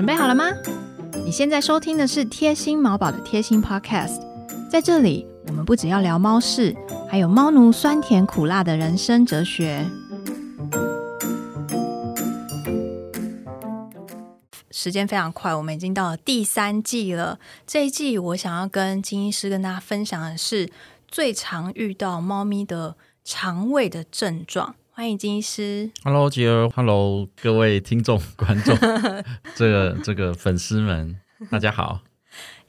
准备好了吗？你现在收听的是贴心毛宝的贴心 Podcast，在这里我们不只要聊猫事，还有猫奴酸甜苦辣的人生哲学。时间非常快，我们已经到了第三季了。这一季我想要跟金医师跟大家分享的是最常遇到猫咪的肠胃的症状。欢迎金医师。Hello，杰儿，Hello，各位听众、观众，这个这个粉丝们，大家好。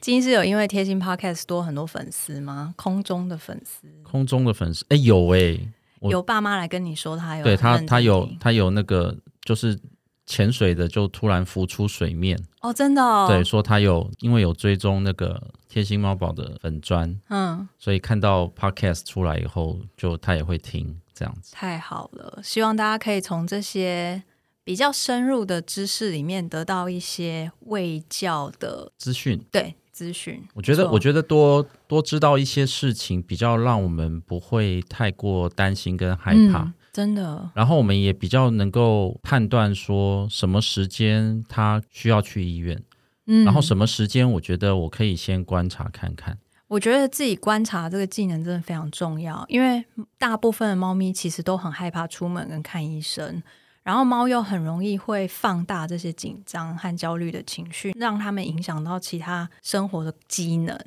金医师有因为贴心 Podcast 多很多粉丝吗？空中的粉丝。空中的粉丝，哎、有哎、我有爸妈来跟你说他有对他他有他有那个就是潜水的，就突然浮出水面，哦，真的哦，对，说他有因为有追踪那个贴心猫宝的粉砖，嗯，所以看到 Podcast 出来以后，就他也会听这样子。太好了，希望大家可以从这些比较深入的知识里面得到一些卫教的资讯，对资讯。我觉得，我觉得多多知道一些事情，比较让我们不会太过担心跟害怕。嗯真的，然后我们也比较能够判断说什么时间他需要去医院，嗯然后什么时间我觉得我可以先观察看看。我觉得自己观察这个技能真的非常重要，因为大部分的猫咪其实都很害怕出门跟看医生，然后猫又很容易会放大这些紧张和焦虑的情绪，让他们影响到其他生活的机能。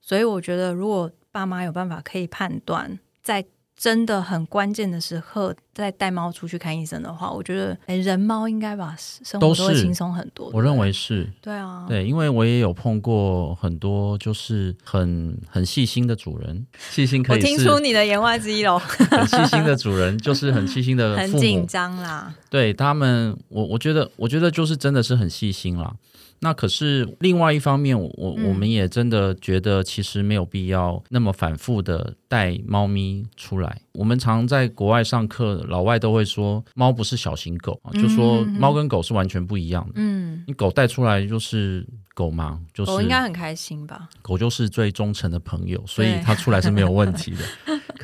所以我觉得，如果爸妈有办法可以判断，在真的很关键的时刻再带猫出去看医生的话，我觉得，哎，人猫应该把生活都轻松很多。我认为是对啊，对，因为我也有碰过很多就是很很细心的主人，细心可以是听出你的言外之意喽。很细心的主人，就是很细心的父 很紧母，张啦。对他们，我我觉得，我觉得就是真的是很细心啦。那可是另外一方面，我我们也真的觉得其实没有必要那么反复的带猫咪出来。我们常在国外上课，老外都会说猫不是小型狗，就说猫跟狗是完全不一样的。嗯，你狗带出来就是狗嘛，就是狗应该很开心吧？狗就是最忠诚的朋友，所以它出来是没有问题的。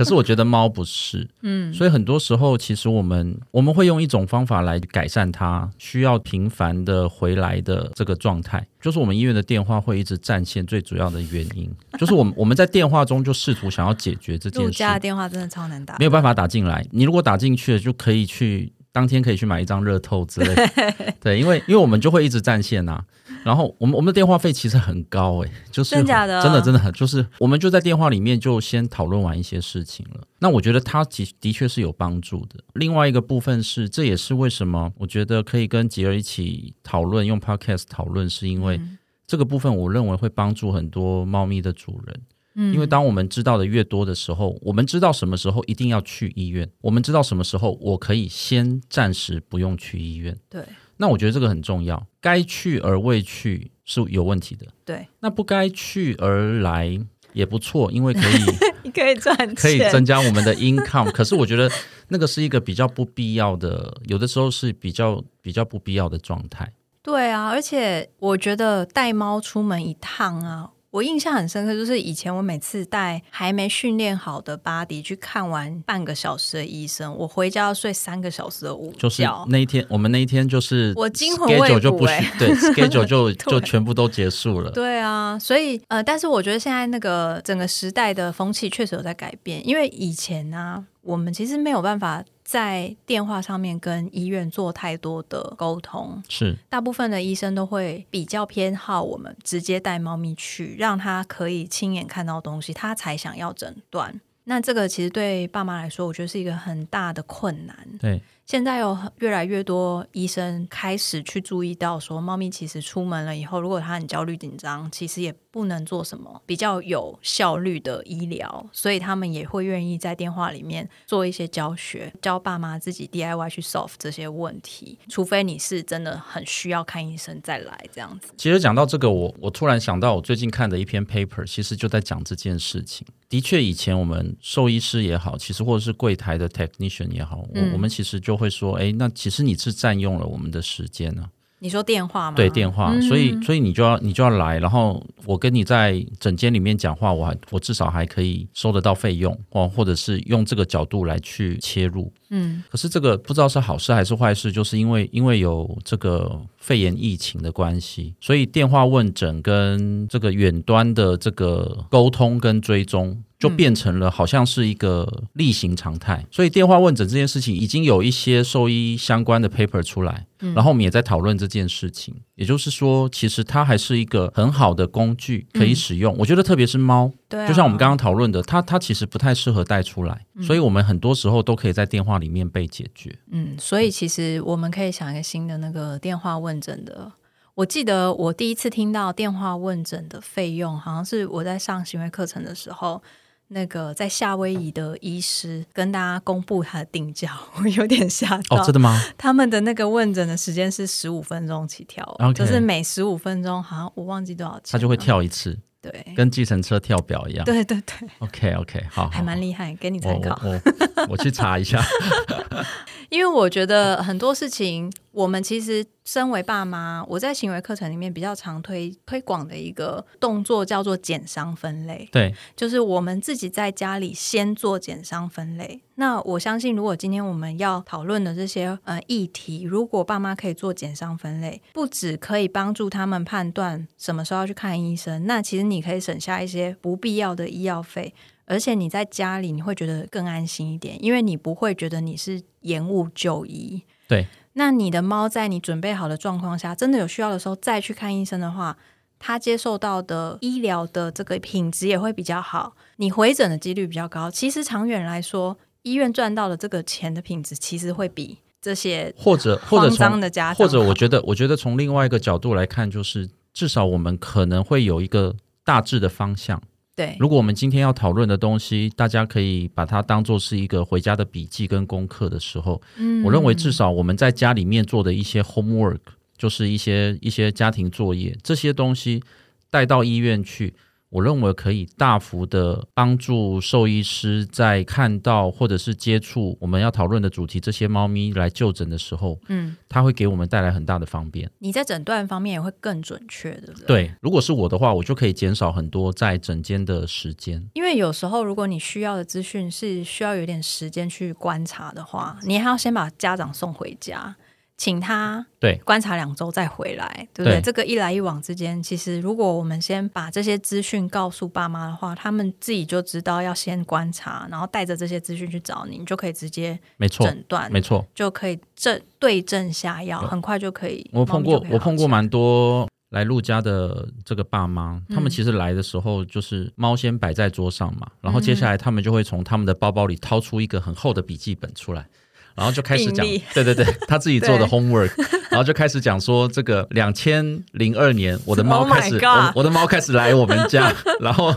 可是我觉得猫不是，嗯，所以很多时候其实我们我们会用一种方法来改善它需要频繁的回来的这个状态，就是我们医院的电话会一直占线，最主要的原因。就是我们 我们在电话中就试图想要解决这件事。陆家，的电话真的超难打，没有办法打进来。你如果打进去了，就可以去当天可以去买一张热透之类的，对，因为因为我们就会一直占线呐、然后我们我们的电话费其实很高诶、就是真假的真的真的很，就是我们就在电话里面就先讨论完一些事情了。那我觉得它的的确是有帮助的。另外一个部分是，这也是为什么我觉得可以跟杰儿一起讨论，用 podcast 讨论，是因为嗯这个部分我认为会帮助很多猫咪的主人。嗯因为当我们知道的越多的时候，我们知道什么时候一定要去医院，我们知道什么时候我可以先暂时不用去医院。对那我觉得这个很重要，该去而未去是有问题的，对，那不该去而来也不错，因为可以 你可以赚钱，可以增加我们的 income。可是我觉得那个是一个比较不必要的，有的时候是比较比较不必要的状态。对啊，而且我觉得带猫出门一趟啊。我印象很深刻，就是以前我每次带还没训练好的巴迪去看完半个小时的医生，我回家要睡三个小时的午觉。就是那一天，我们那一天就是我惊魂未欸对 schedule 就就全部都结束了。对啊，所以呃，但是我觉得现在那个整个时代的风气确实有在改变，因为以前呢、我们其实没有办法在电话上面跟医院做太多的沟通，是大部分的医生都会比较偏好我们直接带猫咪去，让他可以亲眼看到东西，他才想要诊断。那这个其实对爸妈来说，我觉得是一个很大的困难。对。现在有越来越多医生开始去注意到，说猫咪其实出门了以后，如果它很焦虑紧张，其实也不能做什么比较有效率的医疗，所以他们也会愿意在电话里面做一些教学，教爸妈自己 DIY 去 solve 这些问题。除非你是真的很需要看医生再来这样子。其实讲到这个，我我突然想到，我最近看的一篇 paper，其实就在讲这件事情。的确，以前我们兽医师也好，其实或者是柜台的 technician 也好，我、嗯我们其实就会说，哎，那其实你是占用了我们的时间呢、你说电话吗？对电话，嗯所以所以你就要你就要来，然后我跟你在诊间里面讲话，我还我至少还可以收得到费用哦，或者是用这个角度来去切入。嗯可是这个不知道是好事还是坏事，就是因为因为有这个肺炎疫情的关系，所以电话问诊跟这个远端的这个沟通跟追踪。就变成了好像是一个例行常态，所以电话问诊这件事情已经有一些兽医相关的 paper 出来，然后我们也在讨论这件事情。也就是说，其实它还是一个很好的工具可以使用。我觉得特别是猫，就像我们刚刚讨论的，它它其实不太适合带出来，所以我们很多时候都可以在电话里面被解决。嗯，所以其实我们可以想一个新的那个电话问诊的。我记得我第一次听到电话问诊的费用，好像是我在上行为课程的时候。那个在夏威夷的医师跟大家公布他的定价，我有点吓到。哦，真的吗？他们的那个问诊的时间是十五分钟起跳就是每十五分钟，好像我忘记多少钱，他就会跳一次，对，跟计程车跳表一样。对对对，OK OK，好，还蛮厉害，给你参考。我去查一下，因为我觉得很多事情，我们其实身为爸妈，我在行为课程里面比较常推推广的一个动作叫做减伤分类。对，就是我们自己在家里先做减伤分类。那我相信，如果今天我们要讨论的这些呃议题，如果爸妈可以做减伤分类，不只可以帮助他们判断什么时候要去看医生，那其实你可以省下一些不必要的医药费。而且你在家里，你会觉得更安心一点，因为你不会觉得你是延误就医。对，那你的猫在你准备好的状况下，真的有需要的时候再去看医生的话，它接受到的医疗的这个品质也会比较好，你回诊的几率比较高。其实长远来说，医院赚到的这个钱的品质，其实会比这些或者或者脏的家或者我觉得，我觉得从另外一个角度来看，就是至少我们可能会有一个大致的方向。对，如果我们今天要讨论的东西，大家可以把它当做是一个回家的笔记跟功课的时候，嗯，我认为至少我们在家里面做的一些 homework，就是一些一些家庭作业，这些东西带到医院去。我认为可以大幅的帮助兽医师在看到或者是接触我们要讨论的主题这些猫咪来就诊的时候，嗯，它会给我们带来很大的方便。你在诊断方面也会更准确，对不对？对，如果是我的话，我就可以减少很多在诊间的时间。因为有时候如果你需要的资讯是需要有点时间去观察的话，你还要先把家长送回家。请他对观察两周再回来，对不对？这个一来一往之间，其实如果我们先把这些资讯告诉爸妈的话，他们自己就知道要先观察，然后带着这些资讯去找你，你就可以直接没错诊断，没错，就可以正对症下药，很快就可以。我碰过，我碰过蛮多来陆家的这个爸妈，他们其实来的时候就是猫先摆在桌上嘛，然后接下来他们就会从他们的包包里掏出一个很厚的笔记本出来。然后就开始讲，对对对，他自己做的 homework，然后就开始讲说，这个两千零二年，我的猫开始，我我的猫开始来我们家，然后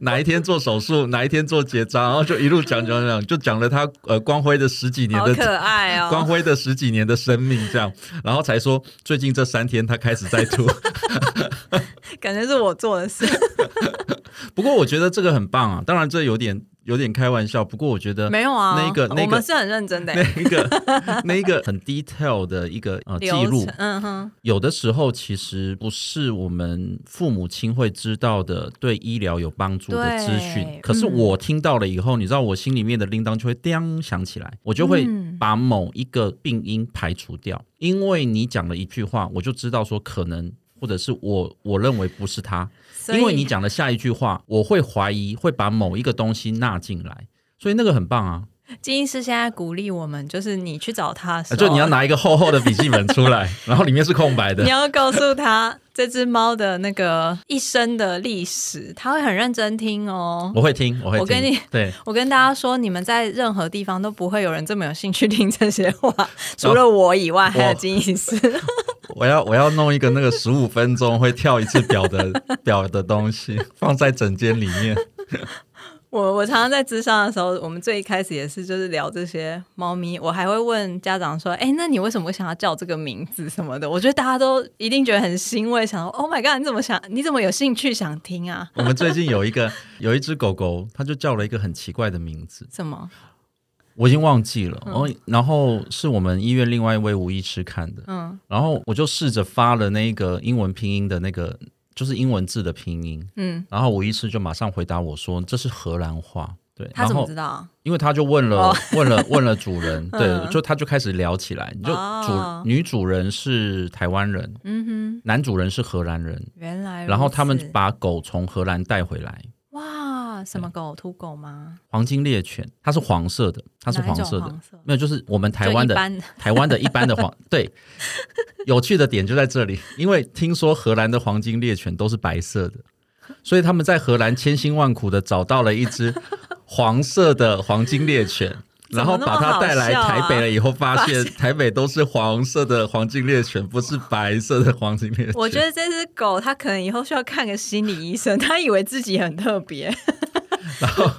哪一天做手术，哪一天做结扎，然后就一路讲讲讲，就讲了他呃光辉的十几年的可爱哦，光辉的十几年的生命这样，然后才说最近这三天他开始在吐，感觉是我做的事。不过我觉得这个很棒啊，当然这有点。有点开玩笑，不过我觉得没有啊，那个那个我们是很认真的，那一个 那一个很 detail 的一个呃记录，嗯哼，有的时候其实不是我们父母亲会知道的对医疗有帮助的资讯，可是我听到了以后，你知道我心里面的铃铛就会叮响起来，我就会把某一个病因排除掉，因为你讲了一句话，我就知道说可能或者是我我认为不是他。因为你讲的下一句话，我会怀疑会把某一个东西纳进来，所以那个很棒啊。金医师现在鼓励我们，就是你去找他，就你要拿一个厚厚的笔记本出来，然后里面是空白的。你要告诉他这只猫的那个一生的历史，他会很认真听哦。我会听，我会。我跟你对，我跟大家说，你们在任何地方都不会有人这么有兴趣听这些话，除了我以外，还有金医师。我要我要弄一个那个十五分钟会跳一次表的 表的东西，放在整间里面。我我常常在智商的时候，我们最一开始也是就是聊这些猫咪，我还会问家长说：“哎，那你为什么想要叫这个名字什么的？”我觉得大家都一定觉得很欣慰，想说：“Oh my god，你怎么想？你怎么有兴趣想听啊？”我们最近有一个有一只狗狗，它就叫了一个很奇怪的名字，什么？我已经忘记了。然后然后是我们医院另外一位吴医师看的，嗯，然后我就试着发了那个英文拼音的那个。就是英文字的拼音，嗯，然后吴医师就马上回答我说：“这是荷兰话。”对，他怎么然后知道？因为他就问了、哦 问了问了主人，对，嗯就他就开始聊起来，就主、哦女主人是台湾人，嗯哼男主人是荷兰人，原来。然后他们把狗从荷兰带回来，哇，什么狗？土狗吗？黄金猎犬，它是黄色的，它是黄色的，没有，就是我们台湾的台湾的一般的黄，对，有趣的点就在这里，因为听说荷兰的黄金猎犬都是白色的，所以他们在荷兰千辛万苦的找到了一只黄色的黄金猎犬。然后把它带来台北了以后，发现 台北都是黄色的黄金猎犬，不是白色的黄金猎犬。我觉得这只狗，它可能以后需要看个心理医生。它以为自己很特别，然后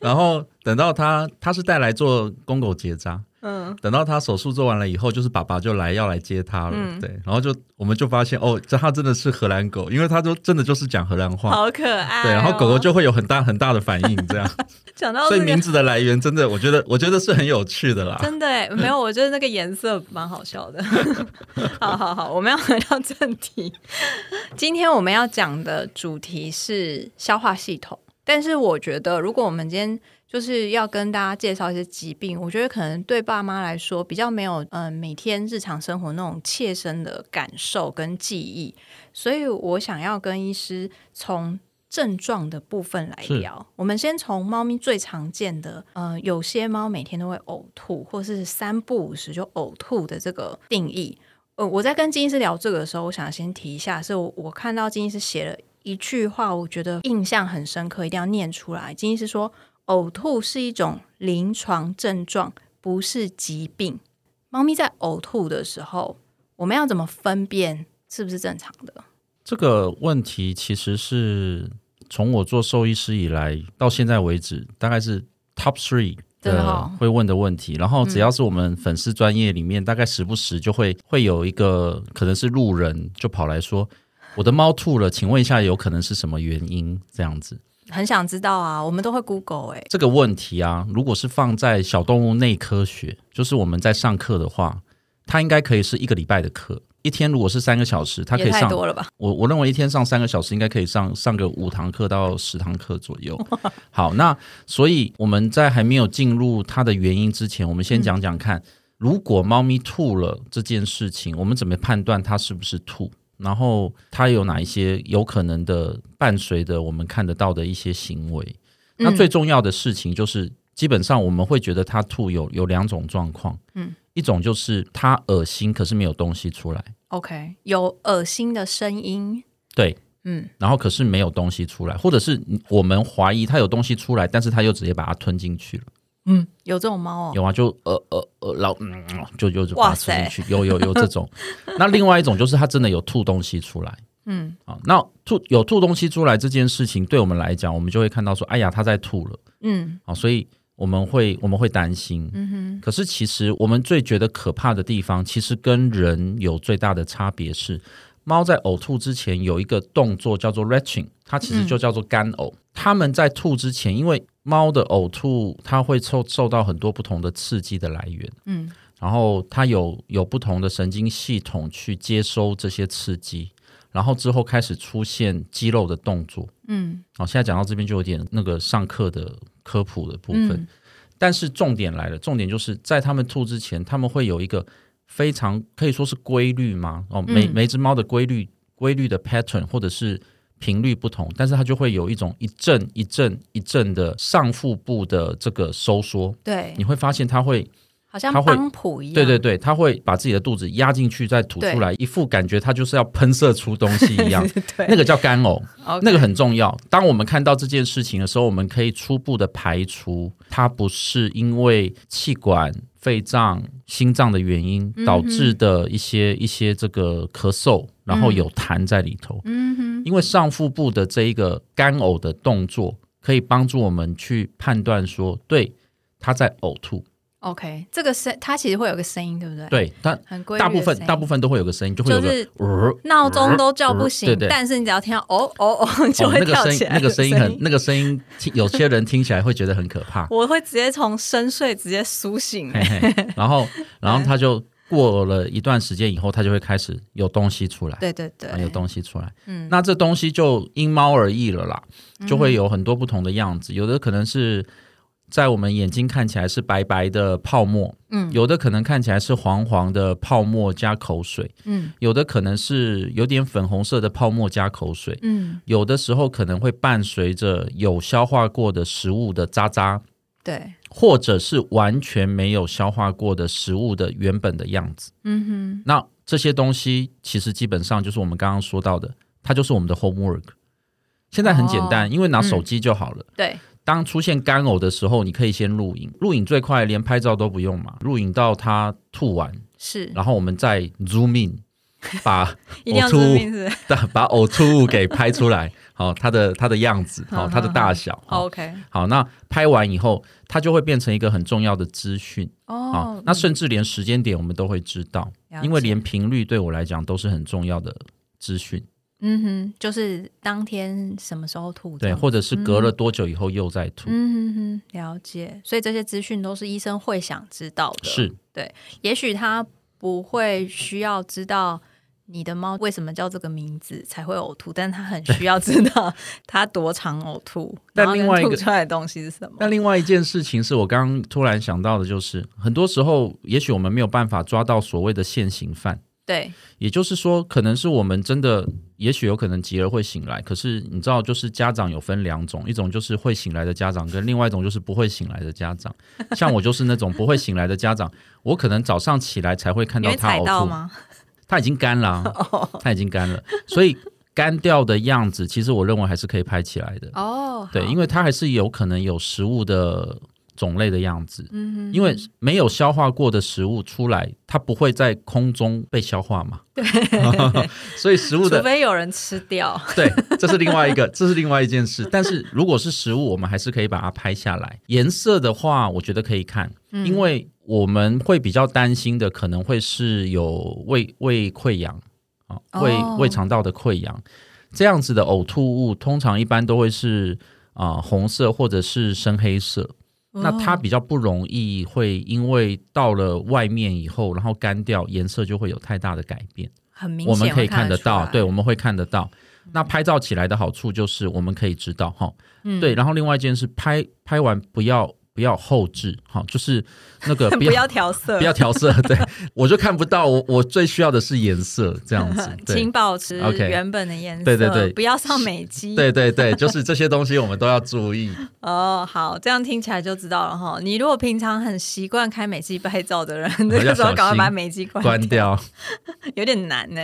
然后等到他他是带来做公狗结扎，嗯，等到他手术做完了以后，就是爸爸就来要来接他了，嗯对，然后就我们就发现哦，这他真的是荷兰狗，因为他都真的就是讲荷兰话，好可爱、哦。对，然后狗狗就会有很大很大的反应，这样，讲到这个所以名字的来源真的，我觉得我觉得是很有趣的啦。真的哎，没有，我觉得那个颜色蛮好笑的。好好好，我们要回到正题。今天我们要讲的主题是消化系统，但是我觉得，如果我们今天就是要跟大家介绍一些疾病，我觉得可能对爸妈来说比较没有嗯、呃每天日常生活那种切身的感受跟记忆，所以我想要跟医师从症状的部分来聊。我们先从猫咪最常见的，呃，有些猫每天都会呕吐，或是三不五时就呕吐的这个定义。呃，我在跟金医师聊这个的时候，我想先提一下，是我我看到金医师写了一句话，我觉得印象很深刻，一定要念出来。金医师说，呕吐是一种临床症状，不是疾病。猫咪在呕吐的时候，我们要怎么分辨是不是正常的？这个问题其实是从我做兽医师以来到现在为止，大概是 top three 的会问的问题。然后只要是我们粉丝专业里面，大概时不时就会会有一个可能是路人就跑来说。我的猫吐了，请问一下，有可能是什么原因？这样子，很想知道啊，我们都会 Google 哎、这个问题啊，如果是放在小动物内科学，就是我们在上课的话，它应该可以是一个礼拜的课，一天如果是三个小时，它可以上多了吧？我我认为一天上三个小时，应该可以上上个五堂课到十堂课左右。好，那所以我们在还没有进入它的原因之前，我们先讲讲看，如果猫咪吐了这件事情，我们怎么判断它是不是吐？然后它有哪一些有可能的伴随着我们看得到的一些行为？那最重要的事情就是，基本上我们会觉得它吐有有两种状况，嗯，一种就是它恶心，可是没有东西出来，OK，有恶心的声音，对，嗯，然后可是没有东西出来，或者是我们怀疑它有东西出来，但是它又直接把它吞进去了。嗯，有这种猫哦，有啊，就呃呃呃，老嗯，就就就把它哇塞去，有有有这种。那另外一种就是它真的有吐东西出来。嗯啊，那吐有吐东西出来这件事情，对我们来讲，我们就会看到说，哎呀，它在吐了嗯啊，所以我们会我们会担心。嗯哼，可是其实我们最觉得可怕的地方，其实跟人有最大的差别是，猫在呕吐之前有一个动作叫做 retching，它其实就叫做干呕。它们在吐之前，因为猫的呕吐它会受受到很多不同的刺激的来源，嗯然后它有有不同的神经系统去接收这些刺激，然后之后开始出现肌肉的动作。嗯好，现在讲到这边就有点那个上课的科普的部分。嗯但是重点来了，重点就是在它们吐之前，他们会有一个非常可以说是规律吗？哦，每嗯每只猫的规律规律的 pattern 或者是频率不同，但是它就会有一种一阵一阵一阵的上腹部的这个收缩，对。你，会发现它会，好像它会帮谱一样，对对对，它会把自己的肚子压进去再吐出来，一副感觉它就是要喷射出东西一样，对，那个叫干呕。那个很重要。当我们看到这件事情的时候，我们可以初步的排除它不是因为气管、肺脏、心脏的原因嗯导致的一些、一些这个咳嗽，然后有痰在里头。嗯哼，因为上腹部的这一个干呕的动作，可以帮助我们去判断说，对，他在呕吐。OK，这个声它其实会有个声音，对不对？，对，它很规律大部分大部分都会有个声音，就会有个、就是呃闹钟都叫不醒，对对但是你只要听到哦哦哦，就哦，会那个声音跳起来、那个声音很，那个声音听，有些人听起来会觉得很可怕。我会直接从深睡直接苏醒、嘿嘿，然后然后他就过了一段时间以后，他就会开始有东西出来，对对对，啊有东西出来。嗯那这东西就因猫而异了啦，就会有很多不同的样子，有的可能是。在我们眼睛看起来是白白的泡沫，嗯，有的可能看起来是黄黄的泡沫加口水，嗯，有的可能是有点粉红色的泡沫加口水，嗯，有的时候可能会伴随着有消化过的食物的渣渣，对，或者是完全没有消化过的食物的原本的样子，嗯哼，那这些东西其实基本上就是我们刚刚说到的，它就是我们的 homework。现在很简单，因为拿手机就好了。对，当出现干呕的时候，你可以先录影，录影最快，连拍照都不用嘛。录影到他吐完，是，然后我们再 zoom in，把 呕吐物，把呕吐物给拍出来。好，它的它的样子，好，它的大小。OK，好，那拍完以后，它就会变成一个很重要的资讯。哦，那甚至连时间点我们都会知道，因为连频率对我来讲都是很重要的资讯。嗯哼，就是当天什么时候吐，对，或者是隔了多久以后又在吐。嗯哼哼，了解。所以这些资讯都是医生会想知道的。是，对。也许他不会需要知道你的猫为什么叫这个名字才会呕吐，但他很需要知道 它多长呕吐，但另外吐出来的东西是什么。那另外一件事情是我刚刚突然想到的，就是很多时候，也许我们没有办法抓到所谓的现行犯。对，也就是说，可能是我们真的，也许有可能急了会醒来。可是你知道，就是家长有分两种，一种就是会醒来的家长，跟另外一种就是不会醒来的家长。像我就是那种不会醒来的家长，我可能早上起来才会看到他呕吐吗？他已经干了，他已经干了，所以干掉的样子，其实我认为还是可以拍起来的。哦，对，因为他还是有可能有食物的。种类的样子，嗯，因为没有消化过的食物出来，它不会在空中被消化嘛？对，所以食物的除非有人吃掉，对，这是另外一个，这是另外一件事。但是如果是食物，我们还是可以把它拍下来。颜色的话，我觉得可以看，因为我们会比较担心的，可能会是有胃胃溃疡啊，胃胃肠道的溃疡这样子的呕吐物，通常一般都会是啊红色或者是深黑色。那它比较不容易会因为到了外面以后，然后干掉，颜色就会有太大的改变。很明显，我们可以看得到，对，我们会看得到。那拍照起来的好处就是我们可以知道，哈，对。然后另外一件事，拍拍完不要。不要后置，好，就是那个 不要调色，不要调色，对我就看不到。我我最需要的是颜色，这样子，请保持原本的颜色，对对对，不要上美肌，对对对，就是这些东西我们都要注意。哦，好，这样听起来就知道了哈。你如果平常很习惯开美肌拍照的人，这个时候赶快把美肌关掉，有点难呢。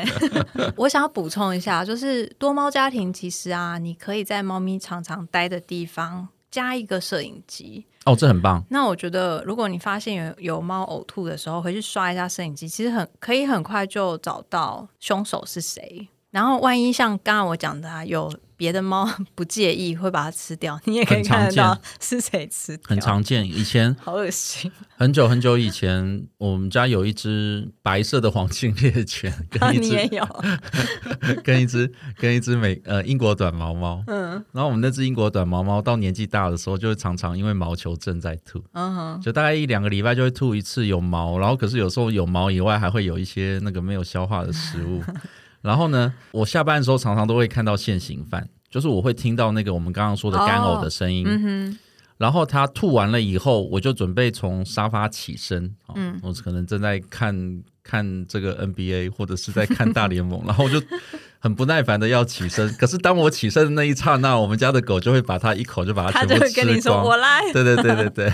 我想要补充一下，就是多猫家庭其实啊，你可以在猫咪常常待的地方加一个摄影机。哦，这很棒。那我觉得，如果你发现有有猫呕吐的时候，回去刷一下摄影机，其实很可以很快就找到凶手是谁。然后，万一像刚刚我讲的，有。别的猫 不介意会把它吃掉，你也可以看得到是谁吃。很常见，以前 好恶心。很久很久以前，我们家有一只白色的黄金猎犬，跟一只也有，跟一只跟一只美呃英国短毛猫。嗯，然后我们那只英国短毛猫到年纪大的时候，就会常常因为毛球症在吐。嗯哼，就大概一两个礼拜就会吐一次有毛，然后可是有时候有毛以外，还会有一些那个没有消化的食物。然后呢，我下班的时候常常都会看到现行犯，就是我会听到那个我们刚刚说的干呕的声音。然后他吐完了以后，我就准备从沙发起身。嗯，我可能正在看看这个 NBA 或者是在看大联盟，然后我就很不耐烦的要起身。可是当我起身的那一刹那，我们家的狗就会把它一口就把它全部吃光。我来。对对对对对。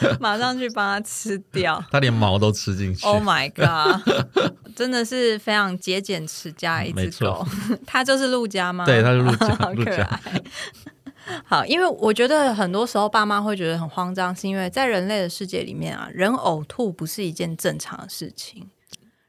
马上去帮它吃掉，它连毛都吃进去。Oh my god！真的是非常节俭持家一只狗。它就是陆家吗？对，它是陆家，好可爱。好，因为我觉得很多时候爸妈会觉得很慌张，是因为在人类的世界里面啊，人呕吐不是一件正常的事情。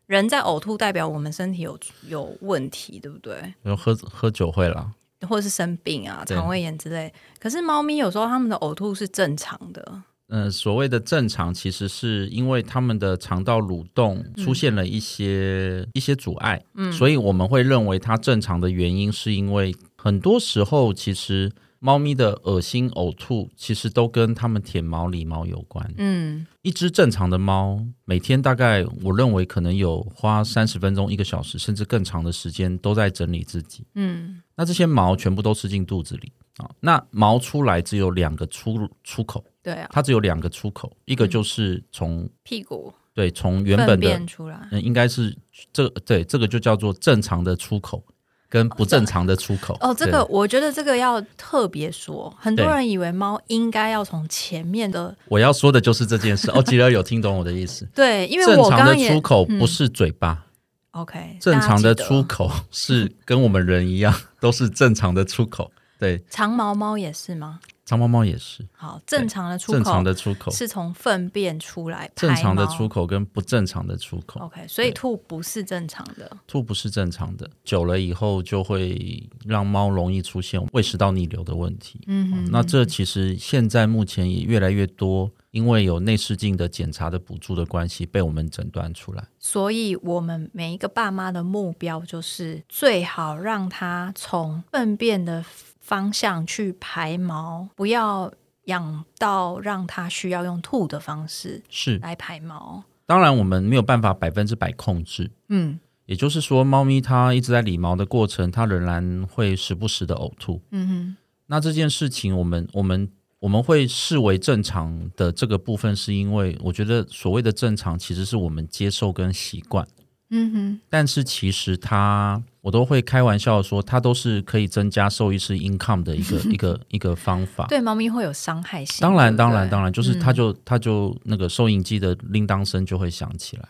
人在呕吐代表我们身体有有问题，对不对？有喝喝酒会啦，或者是生病啊，肠胃炎之类。可是猫咪有时候它们的呕吐是正常的。嗯，所谓的正常，其实是因为他们的肠道蠕动出现了一些一些阻碍，嗯，所以我们会认为它正常的原因，是因为很多时候其实猫咪的恶心呕吐，其实都跟它们舔毛理毛有关，嗯，一只正常的猫每天大概我认为可能有花三十分钟、一个小时，甚至更长的时间都在整理自己，嗯，那这些毛全部都吃进肚子里。啊。那毛出来只有两个出出口，对啊，它只有两个出口，一个就是从屁股对从原本的出来，嗯，应该是这对这个就叫做正常的出口跟不正常的出口。哦，这个我觉得这个要特别说，很多人以为猫应该要从前面的，我要说的就是这件事。哦，吉尔有听懂我的意思。对，因为正常的出口嗯不是嘴巴，OK，正常的出口 是跟我们人一样，都是正常的出口。对，长毛猫也是吗？长毛猫也是好，正常的出口正常口的出口，是从粪便出来，正常的出口跟不正常的出口。OK，所以吐不是正常的。吐不是正常的，久了以后就会让猫容易出现胃食道逆流的问题。嗯哼，那这其实现在目前也越来越多，因为有内视镜的检查的补助的关系，被我们诊断出来。所以我们每一个爸妈的目标就是最好让它从粪便的方向去排毛，不要养到让它需要用吐的方式是，来排毛。当然我们没有办法百分之百控制，嗯也就是说，猫咪它一直在理毛的过程，它仍然会时不时的呕吐。嗯哼那这件事情，我们我们我们会视为正常的这个部分，是因为我觉得所谓的正常，其实是我们接受跟习惯。哼，嗯哼，但是其实它，我都会开玩笑说，它都是可以增加兽医师 income 的一个 一个一个方法。对猫咪会有伤害性。当然，当然，当然，就是它嗯就它就那个收银机的铃铛声就会响起来。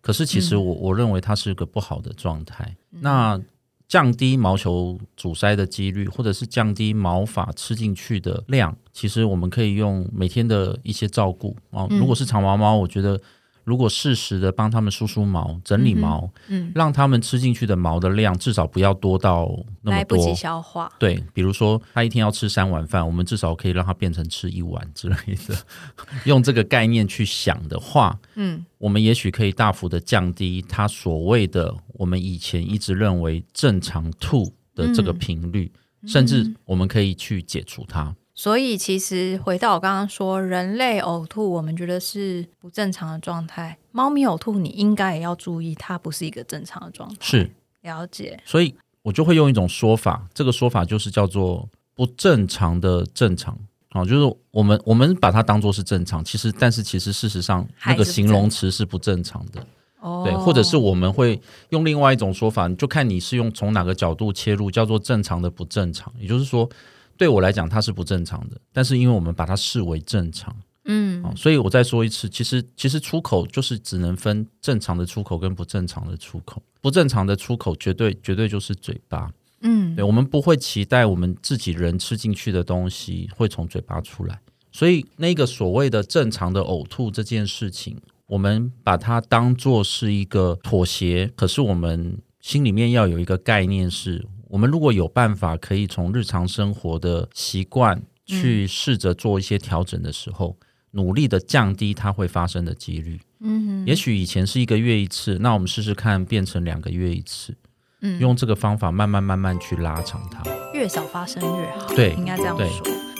可是其嗯实我我认为它是个不好的状态。那降低毛球阻塞的几率，或者是降低毛发吃进去的量，其实我们可以用每天的一些照顾哦。嗯如果是长毛猫，我觉得如果适时的帮他们梳梳毛、整理毛，嗯，让他们吃进去的毛的量至少不要多到那么多来不及。消化。对，比如说他一天要吃三碗饭，我们至少可以让他变成吃一碗之类的。用这个概念去想的话，嗯我们也许可以大幅的降低他所谓的我们以前一直认为正常吐的这个嗯频率，甚至我们可以去解除它。所以其实回到我刚刚说，人类呕吐，我们觉得是不正常的状态。猫咪呕吐，你应该也要注意，它不是一个正常的状态。是，了解。所以我就会用一种说法，这个说法就是叫做不正常的正常。啊，就是我们我们把它当做是正常，其实但是其实事实上那个形容词是不正常的。哦，对，或者是我们会用另外一种说法，就看你是用从哪个角度切入，叫做正常的不正常。也就是说，对我来讲它是不正常的，但是因为我们把它视为正常，嗯。啊，所以我再说一次，其实其实出口就是只能分正常的出口跟不正常的出口，不正常的出口绝对绝对就是嘴巴。嗯。对，我们不会期待我们自己人吃进去的东西会从嘴巴出来，所以那个所谓的正常的呕吐这件事情，我们把它当做是一个妥协，可是我们心里面要有一个概念是，我们如果有办法可以从日常生活的习惯去试着做一些调整的时候，努力的降低它会发生的几率。嗯也许以前是一个月一次，那我们试试看变成两个月一次。嗯用这个方法慢慢慢慢去拉长它。越少发生越好。对应该这样说。